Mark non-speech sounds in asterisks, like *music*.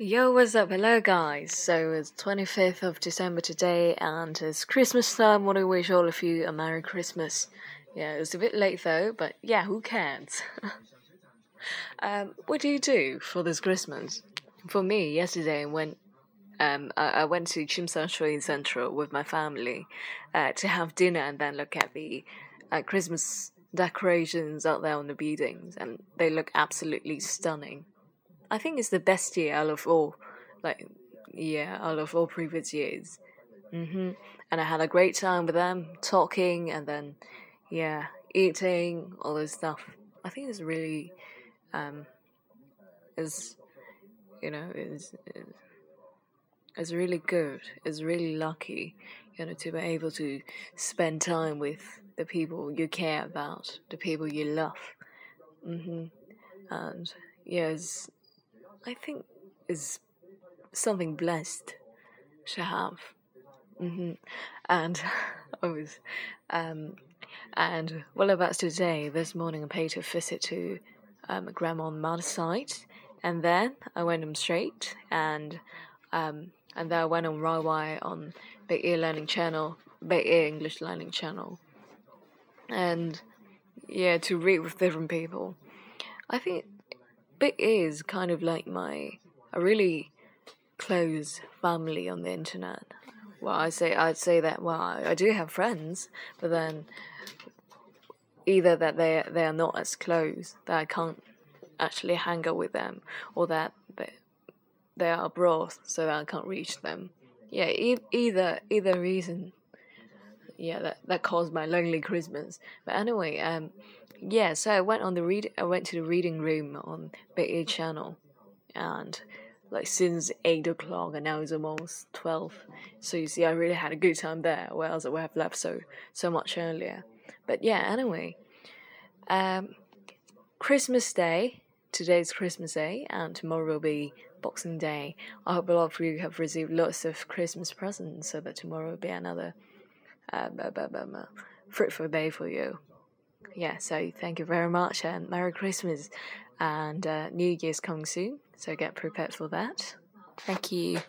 Yo, what's up? Hello, guys. So it's 25th of December today, and it's Christmas time. Want to wish all of you a Merry Christmas. Yeah, it's a bit late though, but yeah, who cares? *laughs* um, what do you do for this Christmas? For me, yesterday when um, I, I went to Sha Tsui Central with my family uh, to have dinner and then look at the uh, Christmas decorations out there on the buildings, and they look absolutely stunning. I think it's the best year out of all, like yeah, out of all previous years. hmm And I had a great time with them, talking and then yeah, eating all this stuff. I think it's really um is you know is is really good. It's really lucky, you know, to be able to spend time with the people you care about, the people you love. hmm And yes, I think is something blessed to have. hmm And *laughs* I was, um, and what about today? This morning I paid a visit to um, grandma and mother's side, and then I went home straight, and um, and then I went on YY on Big Ear Learning Channel, Big Ear English Learning Channel, and yeah, to read with different people. I think Ear is kind of like my a really close family on the internet. Well, I say I'd say that. Well, I, I do have friends, but then either that they they are not as close that I can't actually hang out with them, or that they they are abroad so that I can't reach them. Yeah, e- either either reason. Yeah, that that caused my lonely Christmas. But anyway, um, yeah. So I went on the read. I went to the reading room on BA Channel, and like since eight o'clock, and now it's almost twelve. So you see, I really had a good time there. Whereas I would have left so so much earlier. But yeah, anyway, um, Christmas Day. Today's Christmas Day, and tomorrow will be Boxing Day. I hope a lot of you have received lots of Christmas presents, so that tomorrow will be another uh, fruitful day for you. Yeah, so thank you very much, and Merry Christmas, and uh, New Year's coming soon, so get prepared for that. Thank you.